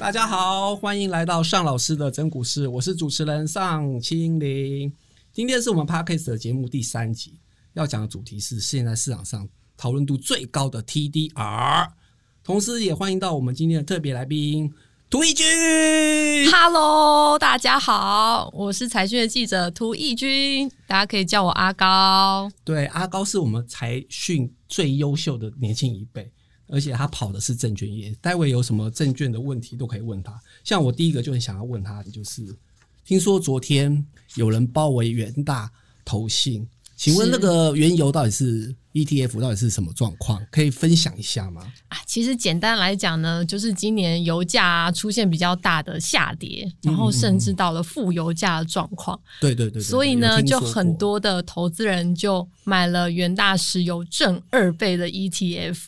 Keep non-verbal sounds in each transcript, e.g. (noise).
大家好，欢迎来到尚老师的整股市，我是主持人尚清林。今天是我们 Podcast 的节目第三集，要讲的主题是现在市场上讨论度最高的 TDR，同时也欢迎到我们今天的特别来宾涂奕君。Hello，大家好，我是财讯的记者涂奕君，大家可以叫我阿高。对，阿高是我们财讯最优秀的年轻一辈。而且他跑的是证券业，待会有什么证券的问题都可以问他。像我第一个就很想要问他的就是，听说昨天有人包围元大投信，请问那个原油到底是 ETF 到底是什么状况？可以分享一下吗？啊，其实简单来讲呢，就是今年油价出现比较大的下跌，然后甚至到了负油价的状况。对对对，所以呢，就很多的投资人就买了元大石油正二倍的 ETF。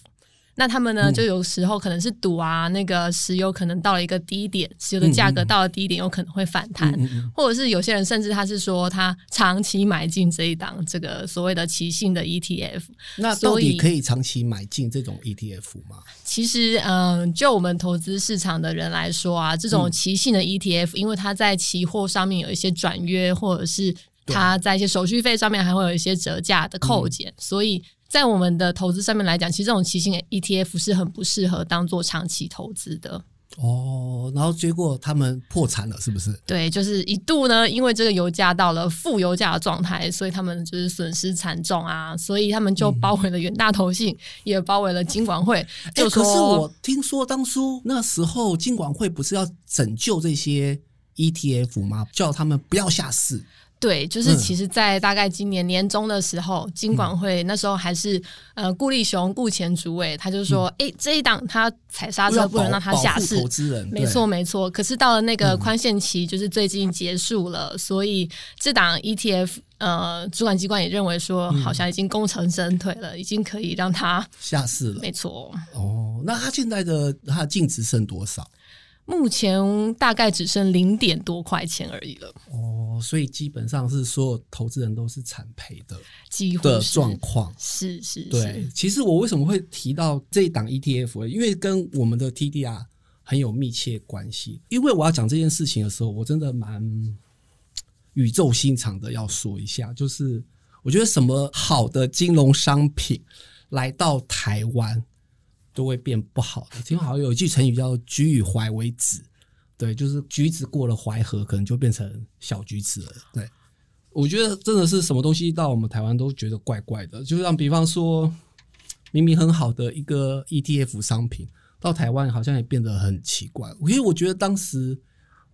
那他们呢，就有时候可能是赌啊，那个石油可能到了一个低点，石油的价格到了低点，有可能会反弹，或者是有些人甚至他是说他长期买进这一档这个所谓的期性的 ETF。那到底可以长期买进这种 ETF 吗？其实，嗯，就我们投资市场的人来说啊，这种期性的 ETF，因为它在期货上面有一些转约，或者是它在一些手续费上面还会有一些折价的扣减，所以。在我们的投资上面来讲，其实这种期信 ETF 是很不适合当做长期投资的。哦，然后结果他们破产了，是不是？对，就是一度呢，因为这个油价到了负油价的状态，所以他们就是损失惨重啊，所以他们就包围了远大投信，嗯、也包围了金管会。就说、欸、可是我听说当初那时候金管会不是要拯救这些 ETF 吗？叫他们不要下市。对，就是其实，在大概今年年中的时候，嗯、金管会那时候还是呃顾立雄顾前主委，他就说：“哎、嗯，这一档他踩刹车，不能让他下市。”投资人没错没错。可是到了那个宽限期，就是最近结束了，嗯、所以这档 ETF 呃主管机关也认为说，好像已经功成身退了，嗯、已经可以让他下市了。没错。哦，那他现在的他的净值剩多少？目前大概只剩零点多块钱而已了。哦，所以基本上是所有投资人都是惨赔的，几乎的状况。是是，是，对。其实我为什么会提到这一档 ETF？因为跟我们的 TDR 很有密切关系。因为我要讲这件事情的时候，我真的蛮语重心长的要说一下，就是我觉得什么好的金融商品来到台湾。都会变不好的。听说好像有一句成语叫“橘与淮为子”，对，就是橘子过了淮河，可能就变成小橘子了。对，我觉得真的是什么东西到我们台湾都觉得怪怪的。就像比方说，明明很好的一个 ETF 商品，到台湾好像也变得很奇怪。因为我觉得当时，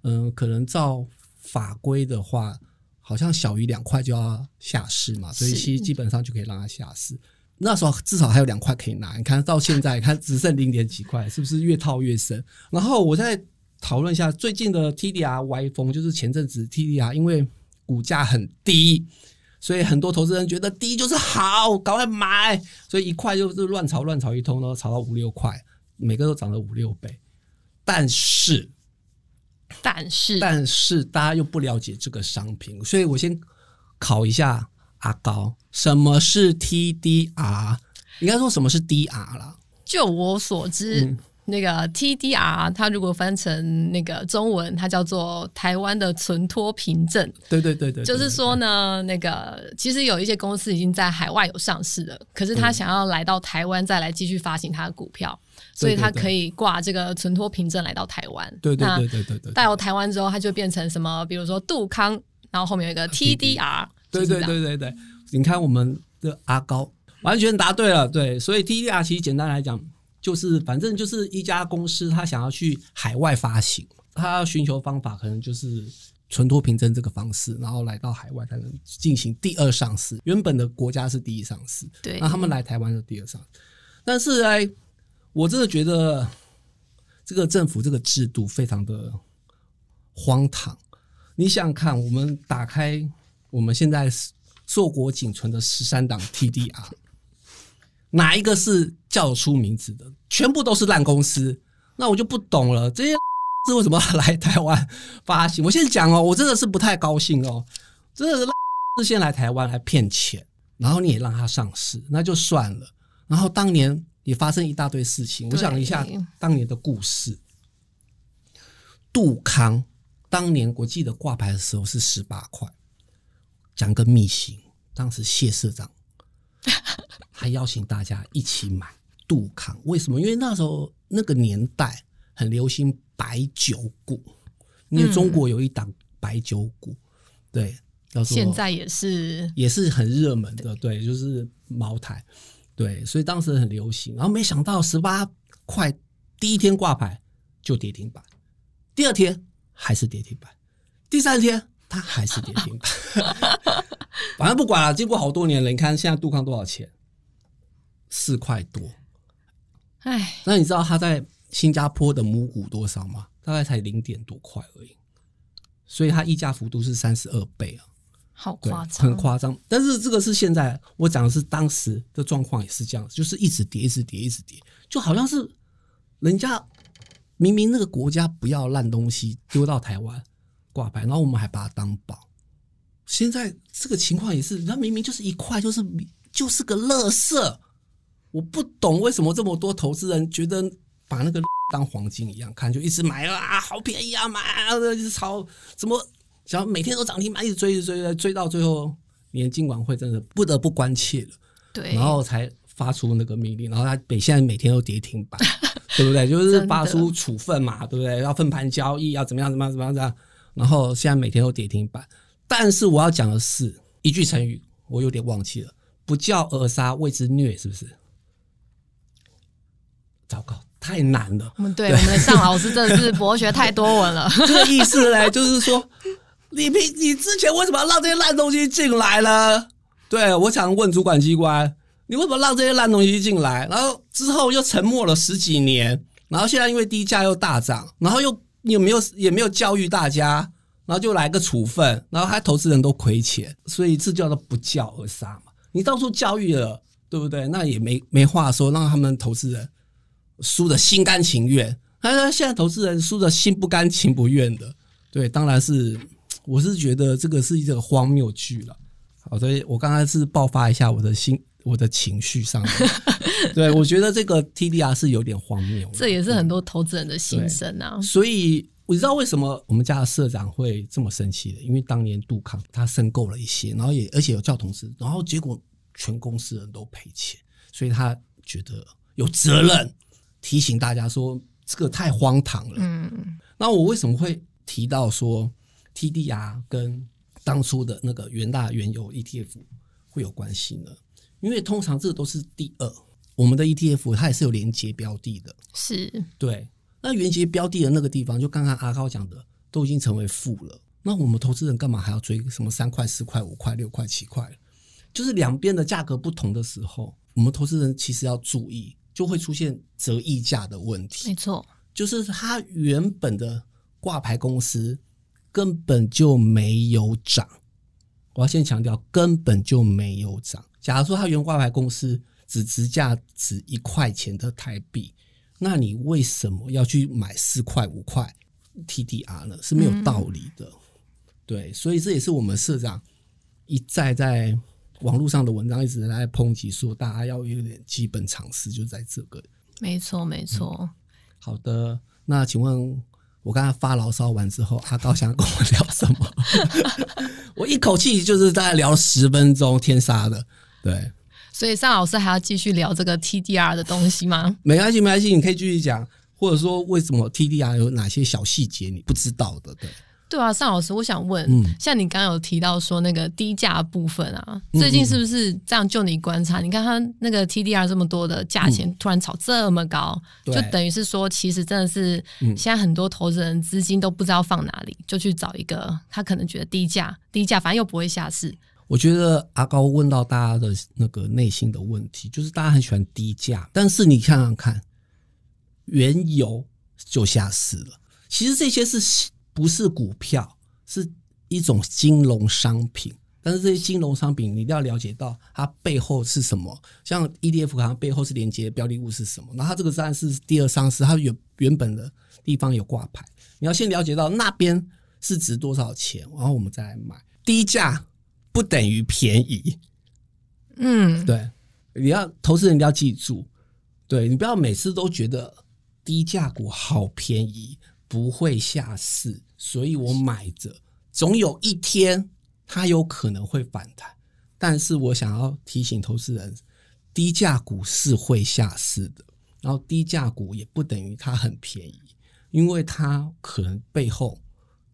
嗯、呃，可能照法规的话，好像小于两块就要下市嘛，所以其实基本上就可以让它下市。那时候至少还有两块可以拿，你看到现在，它只剩零点几块，是不是越套越深？然后我再讨论一下最近的 TDR 歪风，就是前阵子 TDR 因为股价很低，所以很多投资人觉得低就是好，赶快买，所以一块就是乱炒乱炒一通，然后炒到五六块，每个都涨了五六倍。但是，但是，但是大家又不了解这个商品，所以我先考一下。阿高，什么是 TDR？应该说什么是 DR 啦？就我所知，嗯、那个 TDR 它如果翻成那个中文，它叫做台湾的存托凭证。对对对对，就是说呢，那个其实有一些公司已经在海外有上市了，可是他想要来到台湾再来继续发行他的股票，嗯、所以他可以挂这个存托凭证来到台湾。对对对对对对，到台湾之后，它就变成什么？比如说杜康，然后后面有一个 TDR。对对对对对，你看我们的阿高完全答对了，对，所以 TDR 其实简单来讲就是，反正就是一家公司他想要去海外发行，他要寻求方法可能就是存托凭证这个方式，然后来到海外才能进行第二上市。原本的国家是第一上市，对，那他们来台湾是第二上市。但是哎，我真的觉得这个政府这个制度非常的荒唐。你想想看，我们打开。我们现在硕果仅存的十三档 TDR，哪一个是叫得出名字的？全部都是烂公司。那我就不懂了，这些 (laughs) 是为什么来台湾发行？我先讲哦，我真的是不太高兴哦，真的是是先来台湾来骗钱，然后你也让他上市，那就算了。然后当年也发生一大堆事情，我想一下当年的故事。杜康当年我记得挂牌的时候是十八块。讲个秘辛，当时谢社长还邀请大家一起买杜康，为什么？因为那时候那个年代很流行白酒股，因为中国有一档白酒股，嗯、对，叫做现在也是也是很热门的，对，就是茅台，对，所以当时很流行。然后没想到十八块第一天挂牌就跌停板，第二天还是跌停板，第三天。它还是跌停板，(laughs) 反正不管了。经过好多年了，你看现在杜康多少钱？四块多。哎，那你知道他在新加坡的母股多少吗？大概才零点多块而已。所以它溢价幅度是三十二倍啊，好夸张，很夸张。但是这个是现在我讲的是当时的状况也是这样，就是一直跌，一直跌，一直跌，就好像是人家明明那个国家不要烂东西丢到台湾。挂牌，然后我们还把它当宝。现在这个情况也是，它明明就是一块，就是就是个垃圾。我不懂为什么这么多投资人觉得把那个当黄金一样看，就一直买啊，好便宜啊，买啊，一直炒，怎么想每天都涨停，板一直追，一直追，追，追到最后，连金管会真的不得不关切了。对，然后才发出那个命令，然后他每现在每天都跌停板，(laughs) 对不对？就是发出处分嘛，对不对？要分盘交易，要怎么样，怎么样，怎么样。然后现在每天都跌停板，但是我要讲的是一句成语，我有点忘记了，不教而杀谓之虐，是不是？糟糕，太难了。嗯，对，对我们的尚老师真的是博学太多文了。(laughs) 这个意思呢，就是说，你平你之前为什么要让这些烂东西进来呢？对，我想问主管机关，你为什么让这些烂东西进来？然后之后又沉默了十几年，然后现在因为低价又大涨，然后又。你有没有也没有教育大家，然后就来个处分，然后还投资人都亏钱，所以这叫做不教而杀嘛。你到处教育了，对不对？那也没没话说，让他们投资人输的心甘情愿。他说现在投资人输的心不甘情不愿的，对，当然是我是觉得这个是一个荒谬剧了。好，所以我刚才是爆发一下我的心。我的情绪上面，(laughs) 对，我觉得这个 TDR 是有点荒谬，这也是很多投资人的心声啊。所以我知道为什么我们家的社长会这么生气的，因为当年杜康他申购了一些，然后也而且有叫同事，然后结果全公司人都赔钱，所以他觉得有责任提醒大家说这个太荒唐了。嗯，那我为什么会提到说 TDR 跟当初的那个元大原油 ETF 会有关系呢？因为通常这个都是第二，我们的 ETF 它也是有连接标的的，是对。那连接标的的那个地方，就刚刚阿高讲的，都已经成为负了。那我们投资人干嘛还要追什么三块、四块、五块、六块、七块？就是两边的价格不同的时候，我们投资人其实要注意，就会出现折溢价的问题。没错，就是它原本的挂牌公司根本就没有涨。我要先强调，根本就没有涨。假如说它原挂牌公司只值价值一块钱的台币，那你为什么要去买四块五块 TDR 呢？是没有道理的。嗯、对，所以这也是我们社长一再在网络上的文章一直在抨击说，大家要有点基本常识，就在这个。没错，没错、嗯。好的，那请问我刚才发牢骚完之后，阿高想跟我聊什么？(laughs) 我一口气就是大概聊了十分钟，天杀的。对，所以尚老师还要继续聊这个 TDR 的东西吗？没关系，没关系，你可以继续讲，或者说为什么 TDR 有哪些小细节你不知道的？对，对啊，尚老师，我想问，嗯、像你刚刚有提到说那个低价部分啊，最近是不是这样？就你观察，嗯嗯你看它那个 TDR 这么多的价钱突然炒这么高，嗯、就等于是说，其实真的是现在很多投资人资金都不知道放哪里，就去找一个他可能觉得低价，低价反正又不会下市。我觉得阿高问到大家的那个内心的问题，就是大家很喜欢低价，但是你看看看，原油就下市了。其实这些是不是股票，是一种金融商品。但是这些金融商品，你一定要了解到它背后是什么。像 ETF 好像背后是连接标的物是什么，然后它这个当然是第二上市，它原原本的地方有挂牌，你要先了解到那边是值多少钱，然后我们再来买。低价。不等于便宜，嗯，对，你要投资人一定要记住，对，你不要每次都觉得低价股好便宜，不会下市，所以我买着，总有一天它有可能会反弹。但是我想要提醒投资人，低价股是会下市的，然后低价股也不等于它很便宜，因为它可能背后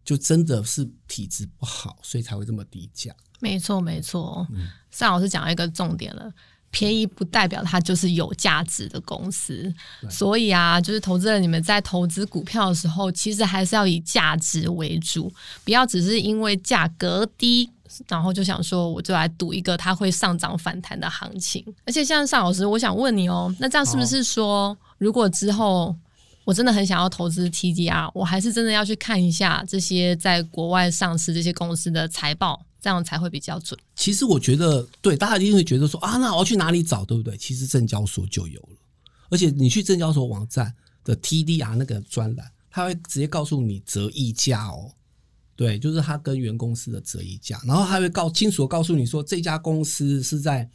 就真的是体质不好，所以才会这么低价。没错，没错。嗯，尚老师讲了一个重点了。便宜不代表它就是有价值的公司，所以啊，就是投资人你们在投资股票的时候，其实还是要以价值为主，不要只是因为价格低，然后就想说我就来赌一个它会上涨反弹的行情。而且像尚老师，我想问你哦，那这样是不是说，如果之后我真的很想要投资 TDR，我还是真的要去看一下这些在国外上市这些公司的财报？这样才会比较准。其实我觉得，对大家一定会觉得说啊，那我要去哪里找，对不对？其实证交所就有了，而且你去证交所网站的 TDR 那个专栏，他会直接告诉你折溢价哦。对，就是他跟原公司的折溢价，然后他会告清楚告诉你说，这家公司是在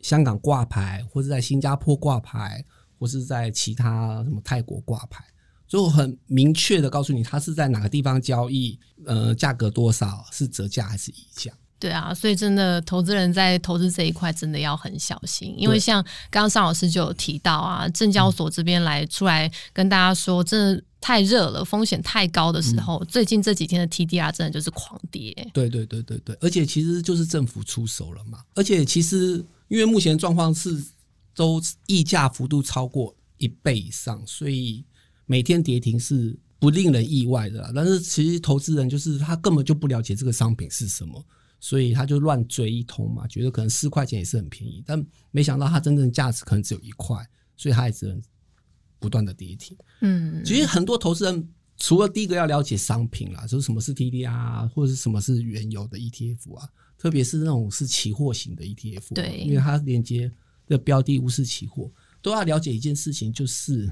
香港挂牌，或者在新加坡挂牌，或是在其他什么泰国挂牌。就很明确的告诉你，它是在哪个地方交易，呃，价格多少，是折价还是溢价？对啊，所以真的投资人在投资这一块真的要很小心，因为像刚刚尚老师就有提到啊，证交所这边来出来跟大家说，真的太热了，风险太高的时候，嗯，最近这几天的 TDR 真的就是狂跌。对对对对对，而且其实就是政府出手了嘛，而且其实因为目前状况是都溢价幅度超过一倍以上，所以。每天跌停是不令人意外的啦，但是其实投资人就是他根本就不了解这个商品是什么，所以他就乱追一通嘛，觉得可能四块钱也是很便宜，但没想到它真正价值可能只有一块，所以他也只能不断的跌停。嗯，其实很多投资人除了第一个要了解商品啦，就是什么是 TDR 啊，或者是什么是原油的 ETF 啊，特别是那种是期货型的 ETF，对，因为它连接的标的物是期货，都要了解一件事情，就是。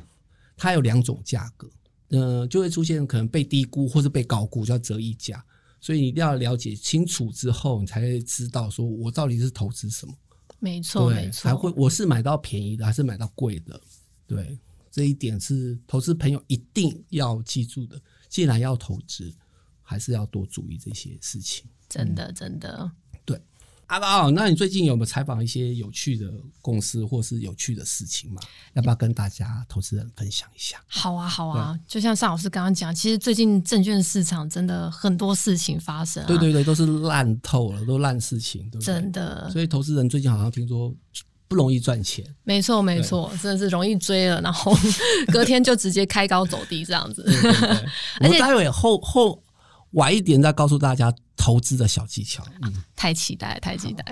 它有两种价格，呃，就会出现可能被低估或是被高估，叫折溢价。所以你一定要了解清楚之后，你才会知道说我到底是投资什么。没错，没错，才会我是买到便宜的还是买到贵的？对，这一点是投资朋友一定要记住的。既然要投资，还是要多注意这些事情。真的，真的。阿宝，那你最近有没有采访一些有趣的公司或是有趣的事情吗？要不要跟大家投资人分享一下？好啊，好啊，就像尚老师刚刚讲，其实最近证券市场真的很多事情发生啊。对对对，都是烂透了，都烂事情，对不对？真的。所以投资人最近好像听说不容易赚钱。没错，没错，真的是容易追了，然后 (laughs) 隔天就直接开高走低这样子。对对对，(laughs) 我们待会后后晚一点再告诉大家。投资的小技巧，嗯，太期待，太期待。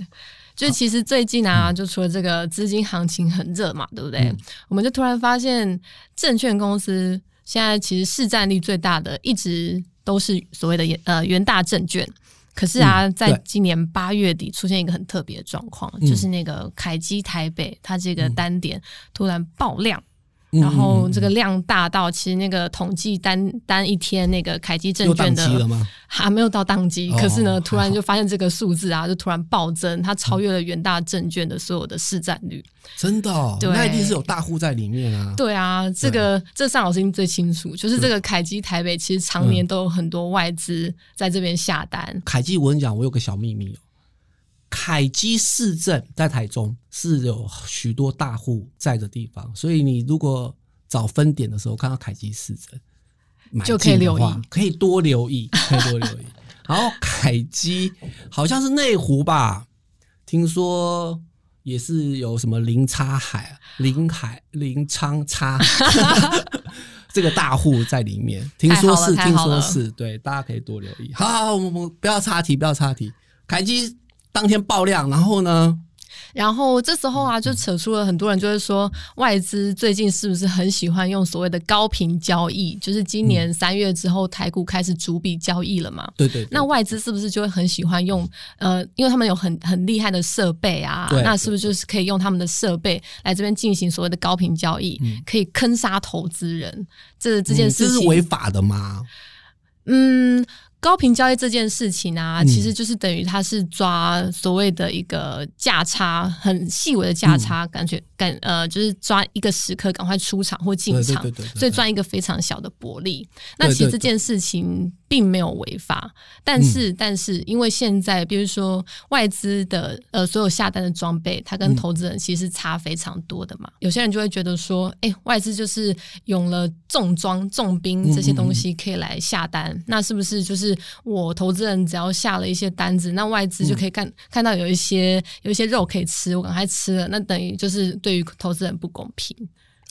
就其实最近啊，就除了这个资金行情很热嘛，对不对？嗯，我们就突然发现，证券公司现在其实市占率最大的，一直都是所谓的呃元大证券。可是啊，嗯，在今年八月底出现一个很特别的状况，嗯，就是那个凯基台北，它这个单点突然爆量。然后这个量大到，其实那个统计单单一天那个凯基证券的还没有到当机，可是呢，突然就发现这个数字啊，就突然暴增，它超越了元大证券的所有的市占率。真的，对，那一定是有大户在里面啊。对啊，这个这尚老师最清楚，就是这个凯基台北其实常年都有很多外资在这边下单。凯基，我跟你讲，我有个小秘密哦。凯基市政在台中是有许多大户在的地方，所以你如果找分点的时候看到凯基市政，就可以留意，可以多留意，(laughs) 可以多留意。然后凯基好像是内湖吧，听说也是有什么林差海、林海、林昌差 (laughs) 这个大户在里面，听说是，听说是对，大家可以多留意。好，好，我们不要岔题，不要岔题，凯基。当天爆量，然后呢？然后这时候啊，就扯出了很多人就是说，外资最近是不是很喜欢用所谓的高频交易？就是今年三月之后，台股开始逐笔交易了嘛？对对。那外资是不是就会很喜欢用？呃，因为他们有很很厉害的设备啊，那是不是就是可以用他们的设备来这边进行所谓的高频交易，可以坑杀投资人？这这件事情，这是违法的吗？嗯。高频交易这件事情啊，其实就是等于它是抓所谓的一个价差，很细微的价差，感觉感呃，就是抓一个时刻赶快出场或进场，所以赚一个非常小的薄利。那其实这件事情并没有违法，但是但是因为现在比如说外资的呃所有下单的装备，它跟投资人其实差非常多的嘛。有些人就会觉得说，哎，外资就是用了重装重兵这些东西可以来下单，那是不是就是？我投资人只要下了一些单子，那外资就可以看、嗯、看到有一些有一些肉可以吃，我赶快吃了，那等于就是对于投资人不公平。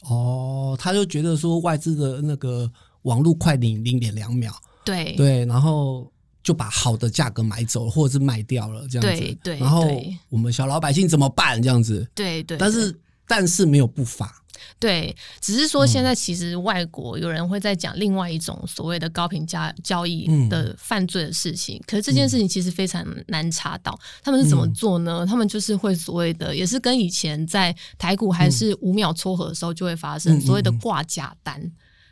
哦，他就觉得说外资的那个网路快零零点两秒，对。对，然后就把好的价格买走了或者是卖掉了这样子，对对，然后我们小老百姓怎么办？这样子，对对，但是但是没有不法。对，只是说现在其实外国有人会在讲另外一种所谓的高频交交易的犯罪的事情，嗯、可是这件事情其实非常难查到，他们是怎么做呢？嗯、他们就是会所谓的，也是跟以前在台股还是五秒撮合的时候就会发生所谓的挂假单，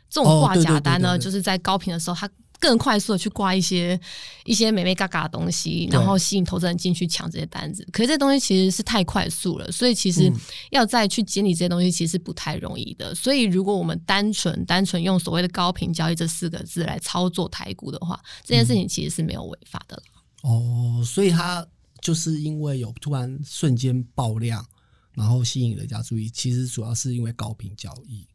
这种挂假单呢，就是在高频的时候它。更快速的去挂一些一些美美嘎嘎的东西，然后吸引投资人进去抢这些单子。可是这东西其实是太快速了，所以其实要再去检理这些东西，其实不太容易的。所以如果我们单纯单纯用所谓的高频交易这四个字来操作台股的话，这件事情其实是没有违法的了。哦，所以它就是因为有突然瞬间爆量，然后吸引人家注意，其实主要是因为高频交易。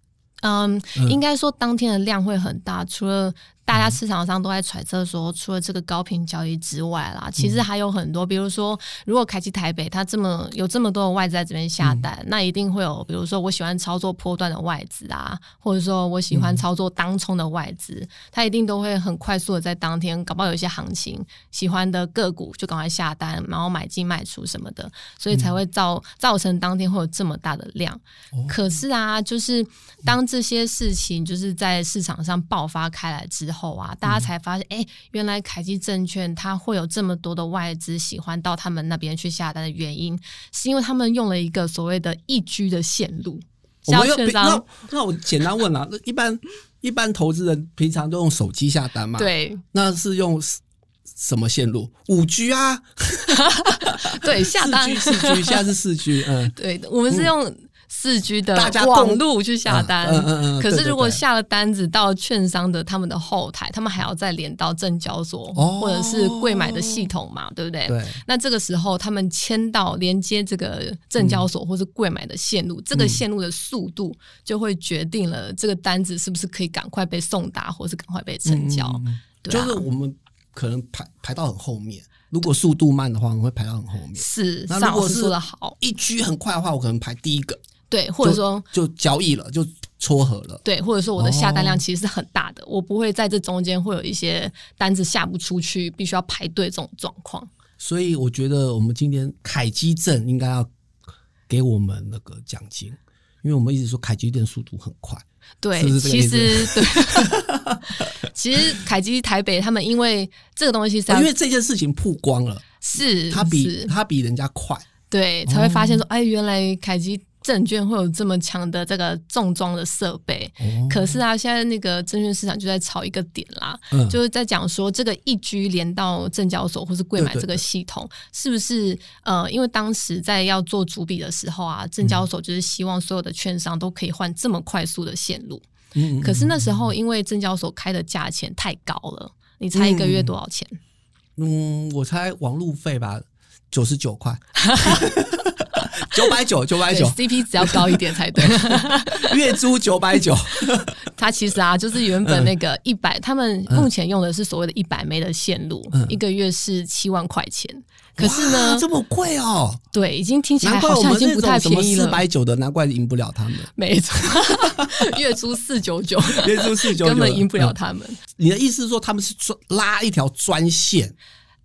嗯，应该说当天的量会很大，除了。大家市场上都在揣测说，除了这个高频交易之外啦，其实还有很多，比如说，如果凯基台北它这么有这么多的外资在这边下单，嗯、那一定会有，比如说我喜欢操作波段的外资啊，或者说我喜欢操作当冲的外资，它一定都会很快速的在当天，搞不好有一些行情，喜欢的个股就赶快下单，然后买进卖出什么的，所以才会造造成当天会有这么大的量。可是啊，就是当这些事情就是在市场上爆发开来之后。后啊，大家才发现，哎、欸，原来凯基证券它会有这么多的外资喜欢到他们那边去下单的原因，是因为他们用了一个所谓的一居的线路。我们那那我简单问了，一般一般投资人平常都用手机下单嘛？对，那是用什么线路？五 G 啊？(laughs) 对，下单四 G 四 G，现在是四 G。嗯，对，我们是用。嗯四 G 的网路去下单，可是如果下了单子到券商的他们的后台，他们还要再连到证交所或者是柜买的系统嘛，对不对？对。那这个时候他们签到连接这个证交所或是柜买的线路，这个线路的速度就会决定了这个单子是不是可以赶快被送达，或是赶快被成交。对，就是我们可能排排到很后面，如果速度慢的话，我们会排到很后面。是，那如果是说的好，一 G 很快的话，我可能排第一个。对，或者说就，就交易了，就撮合了。对，或者说我的下单量其实是很大的，哦、我不会在这中间会有一些单子下不出去，必须要排队这种状况。所以我觉得我们今天凯基证应该要给我们那个奖金，因为我们一直说凯基证速度很快。对，是是其实 (laughs) 对，其实凯基台北他们因为这个东西是、哦，因为这件事情曝光了，是他比他比人家快，对，才会发现说，哦、哎，原来凯基。证券会有这么强的这个重装的设备，哦、可是啊，现在那个证券市场就在炒一个点啦，嗯、就是在讲说这个一居连到证交所或是柜买这个系统，是不是呃，因为当时在要做主笔的时候啊，证交所就是希望所有的券商都可以换这么快速的线路，嗯、可是那时候因为证交所开的价钱太高了，你猜一个月多少钱？嗯，嗯，我猜网路费吧，九十九块。(laughs) (laughs) 九百九，九百九，CP 值要高一点才对。(laughs) 月租九百九，(laughs) 它其实啊，就是原本那个一百、嗯，他们目前用的是所谓的一百枚的线路，嗯、一个月是七万块钱。可是呢，这么贵哦？对，已经听起来好像已经不太便宜了。四百九的，难怪赢不了他们。没错，(laughs) 月租四九九，月租四九九，根本赢不了他们。你的意思是说，他们是拉一条专线？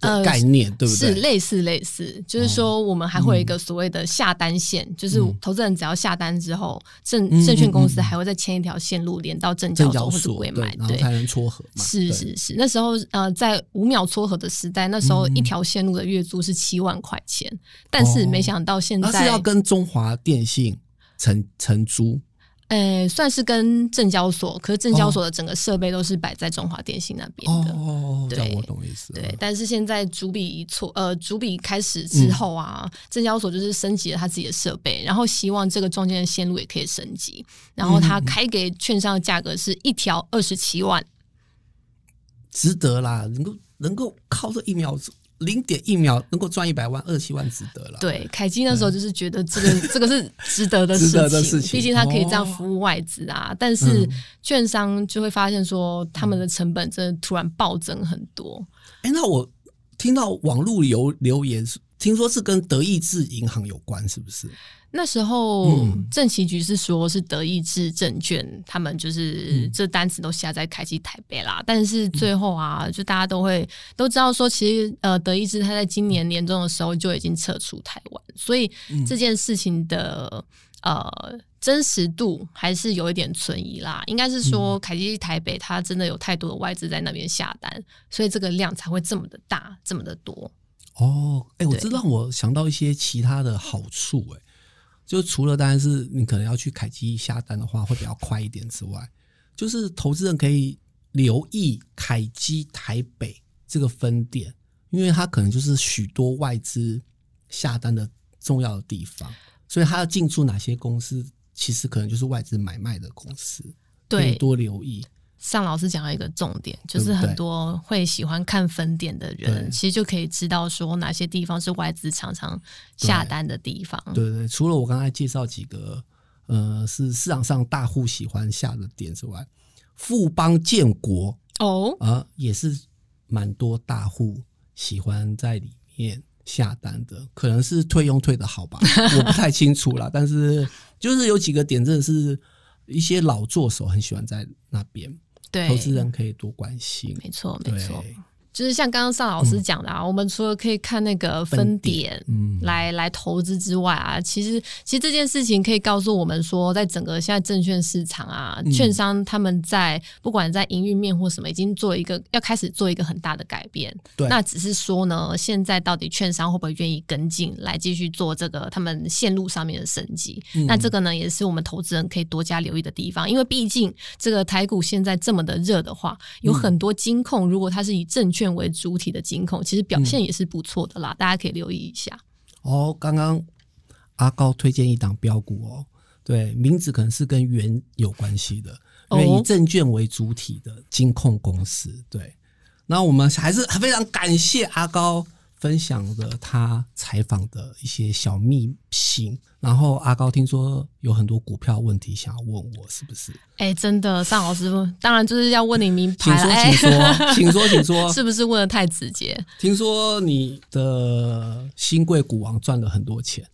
呃，概念对不对？是类似类似，就是说我们还会有一个所谓的下单线，就是投资人只要下单之后，证证券公司还会再牵一条线路连到证交所或者柜买，对，才能撮合嘛。是是是，那时候呃，在五秒撮合的时代，那时候一条线路的月租是七万块钱，但是没想到现在、哦、是要跟中华电信承承租。呃，算是跟证交所，可是证交所的整个设备都是摆在中华电信那边的。哦，对，我懂意思。对，但是现在主笔一错，呃，主笔开始之后啊，证、嗯、交所就是升级了他自己的设备，然后希望这个中间的线路也可以升级，然后他开给券商的价格是一条二十七万，值得啦，能够能够靠这一秒。零点一秒能够赚一百万，二十七万值得了。对，凯基那时候就是觉得这个、嗯、这个是值得的事情，毕竟他可以这样服务外资啊。哦、但是券商就会发现说，他们的成本真的突然暴增很多。哎、嗯，那我听到网络有留言，听说是跟德意志银行有关，是不是？那时候，政企局是说，是德意志证券，他们就是这单子都下在凯基台北啦。但是最后啊，就大家都会都知道说，其实呃，德意志他在今年年中的时候就已经撤出台湾，所以这件事情的呃真实度还是有一点存疑啦。应该是说，凯基台北它真的有太多的外资在那边下单，所以这个量才会这么的大，这么的多。哦，哎、欸，我这让，我想到一些其他的好处、欸，哎。就除了当然是你可能要去凯基下单的话会比较快一点之外，就是投资人可以留意凯基台北这个分店，因为它可能就是许多外资下单的重要的地方，所以它要进驻哪些公司，其实可能就是外资买卖的公司，对，多留意。尚老师讲了一个重点，就是很多会喜欢看分点的人，其实就可以知道说哪些地方是外资常常下单的地方。对对，对，除了我刚才介绍几个，呃，是市场上大户喜欢下的点之外，富邦建国哦，啊、呃，也是蛮多大户喜欢在里面下单的，可能是退佣退的好吧，(laughs) 我不太清楚啦。但是就是有几个点，真的是一些老作手很喜欢在那边。对，投资人可以多关心，没错，没错。就是像刚刚尚老师讲的啊，嗯、我们除了可以看那个分点，嗯，来来投资之外啊，其实其实这件事情可以告诉我们说，在整个现在证券市场啊，嗯、券商他们在不管在营运面或什么，已经做一个要开始做一个很大的改变。对，那只是说呢，现在到底券商会不会愿意跟进来继续做这个他们线路上面的升级？嗯、那这个呢，也是我们投资人可以多加留意的地方，因为毕竟这个台股现在这么的热的话，有很多金控，如果它是以证券为主体的金控，其实表现也是不错的啦，嗯、大家可以留意一下。哦，刚刚阿高推荐一档标股哦，对，名字可能是跟元有关系的，因为以证券为主体的金控公司。对，那我们还是非常感谢阿高。分享的他采访的一些小秘辛，然后阿高听说有很多股票问题想要问我，是不是？哎、欸，真的，尚老师当然就是要问你名牌了。请说，请说，请说，(laughs) 是不是问的太直接？听说你的新贵股王赚了很多钱，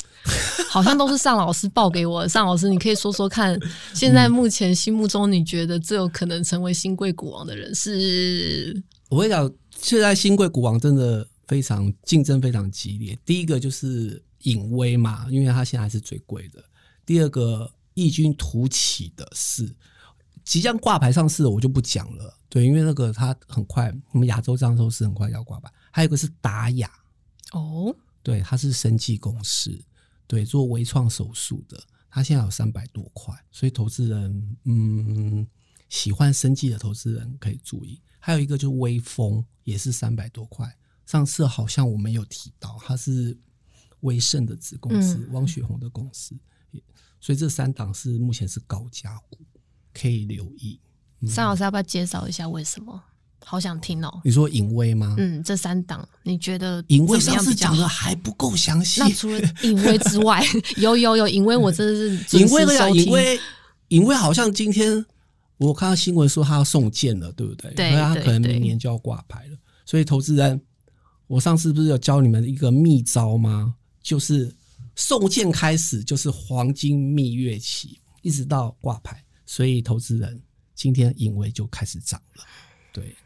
好像都是尚老师报给我的。尚老师，你可以说说看，现在目前心目中你觉得最有可能成为新贵股王的人是？(laughs) 我跟你讲，现在新贵股王真的。非常竞争非常激烈。第一个就是影威嘛，因为它现在是最贵的。第二个异军突起的是即将挂牌上市的，我就不讲了。对，因为那个它很快，我们亚洲这样都是很快要挂牌。还有一个是达雅哦，对，它是生技公司，对，做微创手术的，它现在有三百多块，所以投资人嗯喜欢生技的投资人可以注意。还有一个就是微风，也是三百多块。上次好像我没有提到，它是威盛的子公司，嗯、汪雪红的公司，所以这三档是目前是高价股，可以留意。尚、嗯、老师要不要介绍一下为什么？好想听哦。你说颖威吗？嗯，这三档你觉得颖威上次讲的还不够详细？那除了颖威之外，(laughs) 有有有颖威，我真的是 (laughs) 颖威的呀，颖威颖威好像今天我看到新闻说他要送件了，对不对？对，他可能明年就要挂牌了，所以投资人。我上次不是有教你们一个秘招吗？就是送件开始就是黄金蜜月期，一直到挂牌，所以投资人今天颖威就开始涨了。对，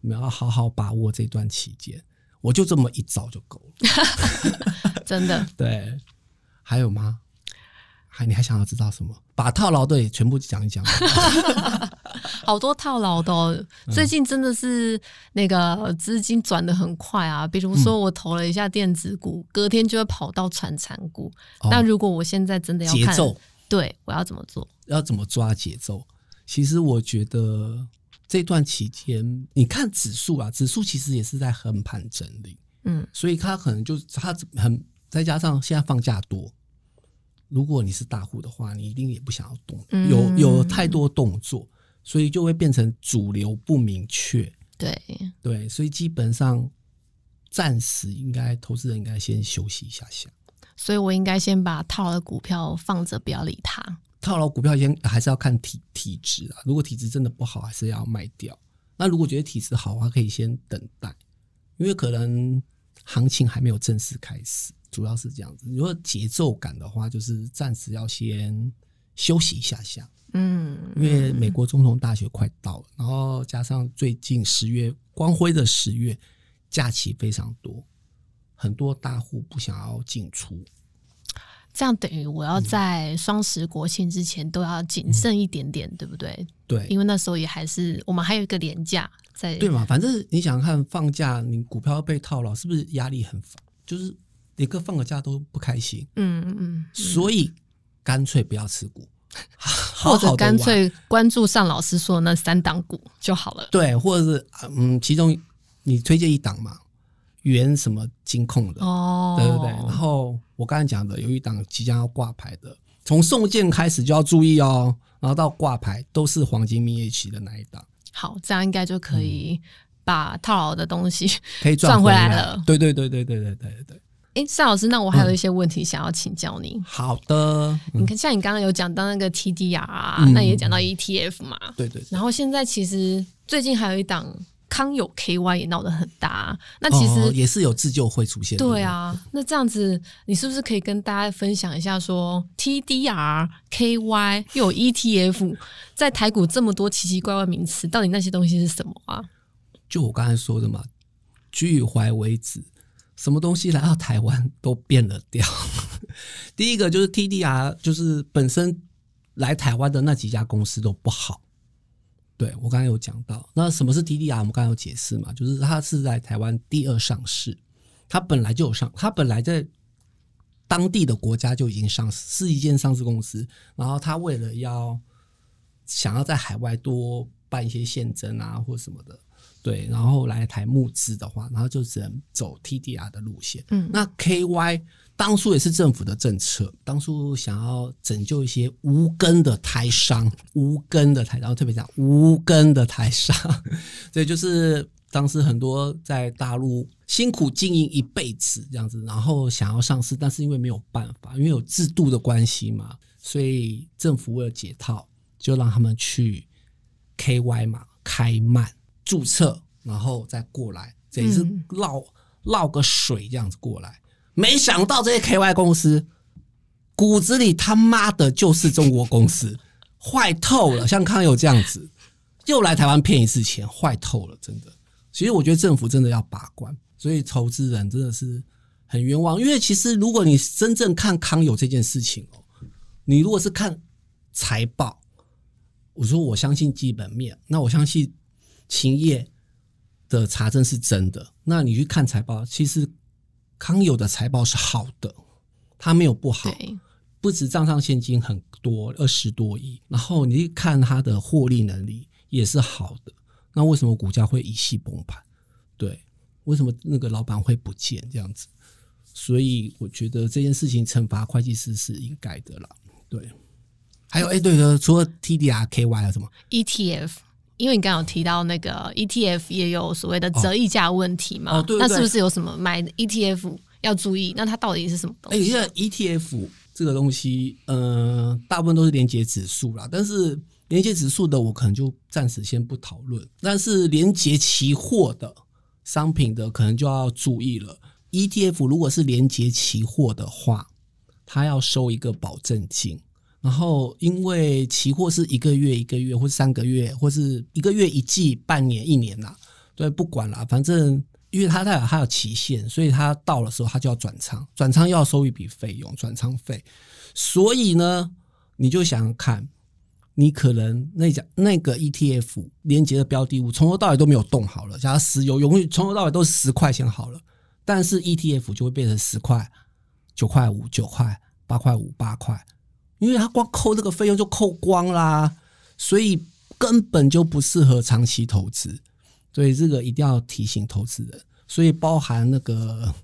你们要好好把握这段期间。我就这么一招就够了，(laughs) 真的。(laughs) 对，还有吗？还你还想要知道什么？把套牢的也全部讲一讲。(laughs) (laughs) 好多套牢的哦，最近真的是那个资金转的很快啊。比如说我投了一下电子股，隔天就会跑到传产股。那如果我现在真的要看，对，我要怎么做？要怎么抓节奏？其实我觉得这段期间，你看指数啊，指数其实也是在横盘整理，嗯，所以它可能就是它很再加上现在放假多，如果你是大户的话，你一定也不想要动，嗯、有有太多动作，所以就会变成主流不明确。对对，所以基本上暂时应该投资人应该先休息一下下。所以我应该先把套的股票放着，不要理它。套牢股票先还是要看体体质啊，如果体质真的不好，还是要卖掉。那如果觉得体质好的话，可以先等待，因为可能行情还没有正式开始，主要是这样子。如果节奏感的话，就是暂时要先休息一下下。嗯，因为美国总统大选快到了，然后加上最近十月光辉的十月假期非常多。很多大户不想要进出，这样等于我要在双十国庆之前都要谨慎一点点，嗯、对不对？对，因为那时候也还是我们还有一个连假在，对嘛？反正你想看放假，你股票被套牢，是不是压力很烦？就是连个放个假都不开心。嗯嗯嗯，所以干脆不要持股，(laughs) 或者干脆关注上老师说的那三档股就好了。对，或者是嗯，其中你推荐一档嘛。原什么金控的哦，对对对？然后我刚才讲的有一档即将要挂牌的，从送件开始就要注意哦，然后到挂牌都是黄金蜜月期的那一档。好，这样应该就可以把套牢的东西可以赚回来了。对对对对对对对对。哎，单老师，那我还有一些问题想要请教您。好的，你看，像你刚刚有讲到那个 TDR 啊，那也讲到 ETF 嘛。对对。然后现在其实最近还有一档。康友 KY 也闹得很大，那其实、哦、也是有自救会出现的。对啊，那这样子，你是不是可以跟大家分享一下说，说 TDR、KY 又有 ETF，在台股这么多奇奇怪怪名词，到底那些东西是什么啊？就我刚才说的嘛，据怀为止，什么东西来到台湾都变了调。(laughs) 第一个就是 TDR，就是本身来台湾的那几家公司都不好。对，我刚才有讲到，那什么是 TDR？我们刚才有解释嘛，就是它是在台湾第二上市，它本来就有上，它本来在当地的国家就已经上市，是一间上市公司。然后它为了要想要在海外多办一些现增啊或什么的，对，然后来台募资的话，然后就只能走 TDR 的路线。嗯，那 KY。当初也是政府的政策，当初想要拯救一些无根的台商，无根的台然后，特别讲无根的台商，(laughs) 所以就是当时很多在大陆辛苦经营一辈子这样子，然后想要上市，但是因为没有办法，因为有制度的关系嘛，所以政府为了解套，就让他们去 KY 嘛开曼注册，然后再过来，这也是绕绕个水这样子过来。没想到这些 KY 公司骨子里他妈的就是中国公司，(laughs) 坏透了。像康友这样子，又来台湾骗一次钱，坏透了，真的。其实我觉得政府真的要把关，所以投资人真的是很冤枉。因为其实如果你真正看康友这件事情哦，你如果是看财报，我说我相信基本面，那我相信勤业的查证是真的。那你去看财报，其实。康友的财报是好的，它没有不好，不止账上现金很多二十多亿，然后你去看它的获利能力也是好的，那为什么股价会一夕崩盘？对，为什么那个老板会不见这样子？所以我觉得这件事情惩罚会计师是应该的啦。对，还有哎，对了，除了 TDR、KY 还有什么 ETF？因为你刚刚有提到那个 ETF 也有所谓的折溢价问题嘛？哦哦、对对对，那是不是有什么买 ETF 要注意？那它到底是什么东西？哎，现在 ETF 这个东西，嗯、呃，大部分都是连接指数啦。但是连接指数的，我可能就暂时先不讨论。但是连接期货的商品的，可能就要注意了。ETF 如果是连接期货的话，它要收一个保证金。然后，因为期货是一个月一个月，或是三个月，或是一个月一季、半年一年呐，对，不管了，反正因为它它有它有期限，所以它到的时候它就要转仓，转仓要收一笔费用，转仓费。所以呢，你就想想看，你可能那家那个 ETF 连接的标的物从头到尾都没有动好了，假如石油永远从头到尾都是十块钱好了，但是 ETF 就会变成十块、九块五、九块、八块五、八块。因为他光扣这个费用就扣光啦，所以根本就不适合长期投资。所以这个一定要提醒投资人。所以包含那个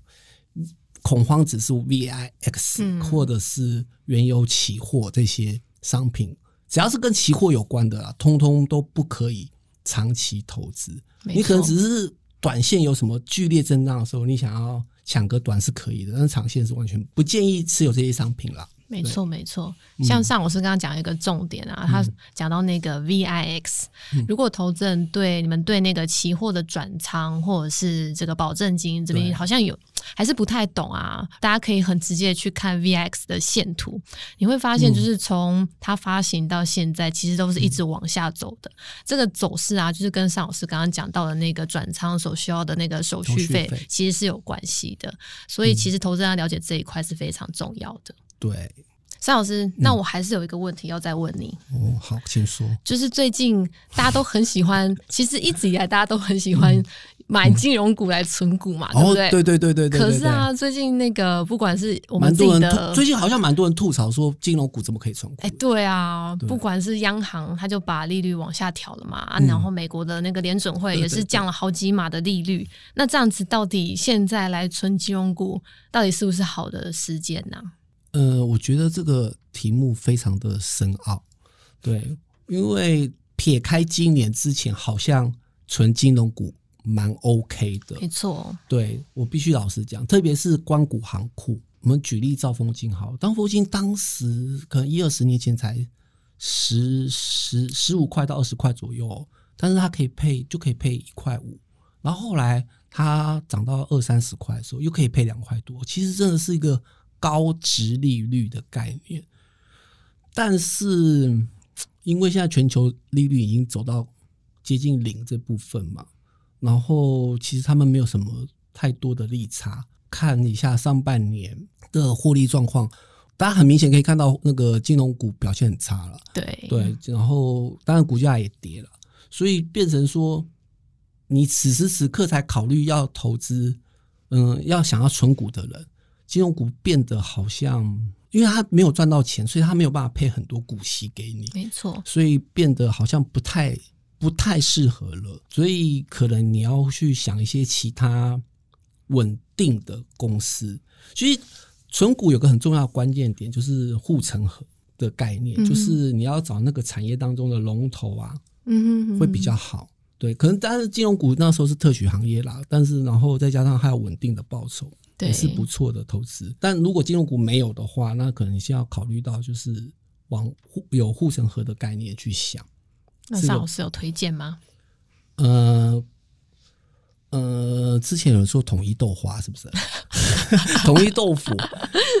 恐慌指数 VIX，或者是原油期货这些商品，只要是跟期货有关的啦，通通都不可以长期投资。你可能只是短线有什么剧烈震荡的时候，你想要抢个短是可以的，但是长线是完全不建议持有这些商品了。没错，没错。像尚老师刚刚讲一个重点啊，嗯、他讲到那个 VIX，、嗯、如果投资人对你们对那个期货的转仓或者是这个保证金这边好像有还是不太懂啊，大家可以很直接去看 VIX 的线图，你会发现就是从它发行到现在，其实都是一直往下走的。嗯、这个走势啊，就是跟尚老师刚刚讲到的那个转仓所需要的那个手续费，其实是有关系的。所以，其实投资人要了解这一块是非常重要的。对，三老师，那我还是有一个问题要再问你。嗯、哦，好，请说。就是最近大家都很喜欢，(laughs) 其实一直以来大家都很喜欢买金融股来存股嘛，嗯、对不对？哦、对对对对对。可是啊，最近那个不管是我们自己的，最近好像蛮多人吐槽说金融股怎么可以存股？哎，对啊，对不管是央行他就把利率往下调了嘛，嗯、然后美国的那个联准会也是降了好几码的利率。那这样子到底现在来存金融股，到底是不是好的时间呢？呃，我觉得这个题目非常的深奥，对，因为撇开今年之前，好像纯金融股蛮 OK 的，没错。对，我必须老实讲，特别是光谷行库，我们举例兆丰金好，兆丰金当时可能一二十年前才十十十五块到二十块左右，但是它可以配就可以配一块五，然后后来它涨到二三十块的时候，又可以配两块多，其实真的是一个。高值利率的概念，但是因为现在全球利率已经走到接近零这部分嘛，然后其实他们没有什么太多的利差。看一下上半年的获利状况，大家很明显可以看到那个金融股表现很差了。对对，然后当然股价也跌了，所以变成说你此时此刻才考虑要投资，嗯，要想要存股的人。金融股变得好像，因为他没有赚到钱，所以他没有办法配很多股息给你。没错，所以变得好像不太不太适合了。所以可能你要去想一些其他稳定的公司。所以存股有个很重要的关键点，就是护城河的概念，嗯、就是你要找那个产业当中的龙头啊，嗯哼，会比较好。对，可能但是金融股那时候是特许行业啦，但是然后再加上还有稳定的报酬。也是不错的投资，但如果金融股没有的话，那可能先要考虑到就是往护有护城河的概念去想。那尚老师有推荐吗？呃呃，之前有人说统一豆花是不是？(laughs) 统一豆腐？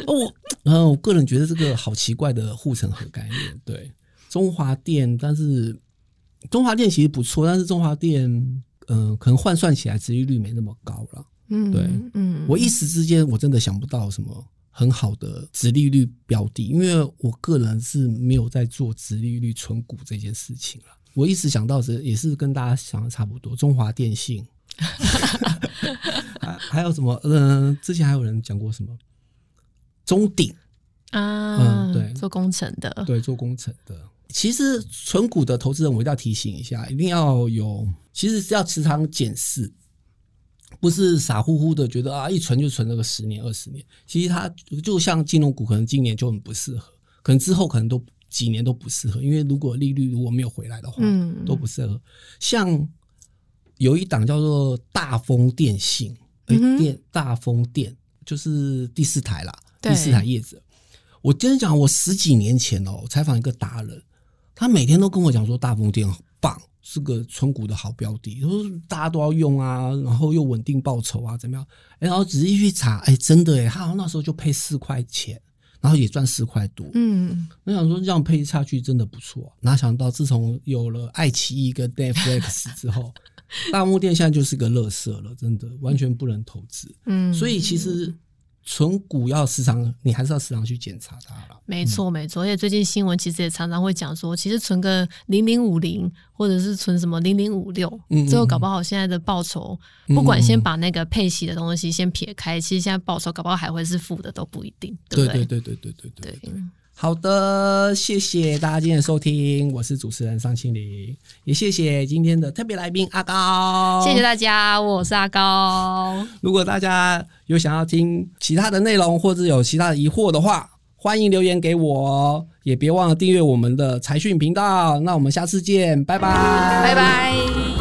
我呃，我个人觉得这个好奇怪的护城河概念。对，中华电，但是中华电其实不错，但是中华电嗯、呃，可能换算起来殖利率没那么高了。嗯，对，嗯，我一时之间我真的想不到什么很好的直利率标的，因为我个人是没有在做直利率存股这件事情了。我一直想到是也是跟大家想的差不多，中华电信，(laughs) 还还有什么？嗯、呃，之前还有人讲过什么中鼎啊？嗯，对，做工程的，对，做工程的。其实存股的投资人，我一定要提醒一下，一定要有，其实是要时常检视。不是傻乎乎的觉得啊，一存就存那个十年二十年。其实它就像金融股，可能今年就很不适合，可能之后可能都几年都不适合，因为如果利率如果没有回来的话，嗯，都不适合。像有一档叫做大丰电信，电、嗯、哼大丰电就是第四台啦，第四台叶子。我跟你讲，我十几年前哦，采访一个达人，他每天都跟我讲说大丰电很棒。是个存股的好标的，说大家都要用啊，然后又稳定报酬啊，怎么样？然后仔细去查，哎，真的哎，他好像那时候就配四块钱，然后也赚四块多。嗯，我想说这样配下去真的不错。哪想到自从有了爱奇艺跟 Netflix (laughs) 之后，大丰电现在就是个垃圾了，真的完全不能投资。嗯，所以其实。存股要时常，你还是要时常去检查它了。没错，没错。而且最近新闻其实也常常会讲说，其实存个零零五零，或者是存什么零零五六，最后搞不好现在的报酬，不管先把那个配息的东西先撇开，其实现在报酬搞不好还会是负的，都不一定。对不对？对对对对对对对。对好的，谢谢大家今天的收听，我是主持人尚清林，也谢谢今天的特别来宾阿高，谢谢大家，我是阿高。如果大家有想要听其他的内容，或者有其他的疑惑的话，欢迎留言给我，也别忘了订阅我们的财讯频道。那我们下次见，拜拜，拜拜。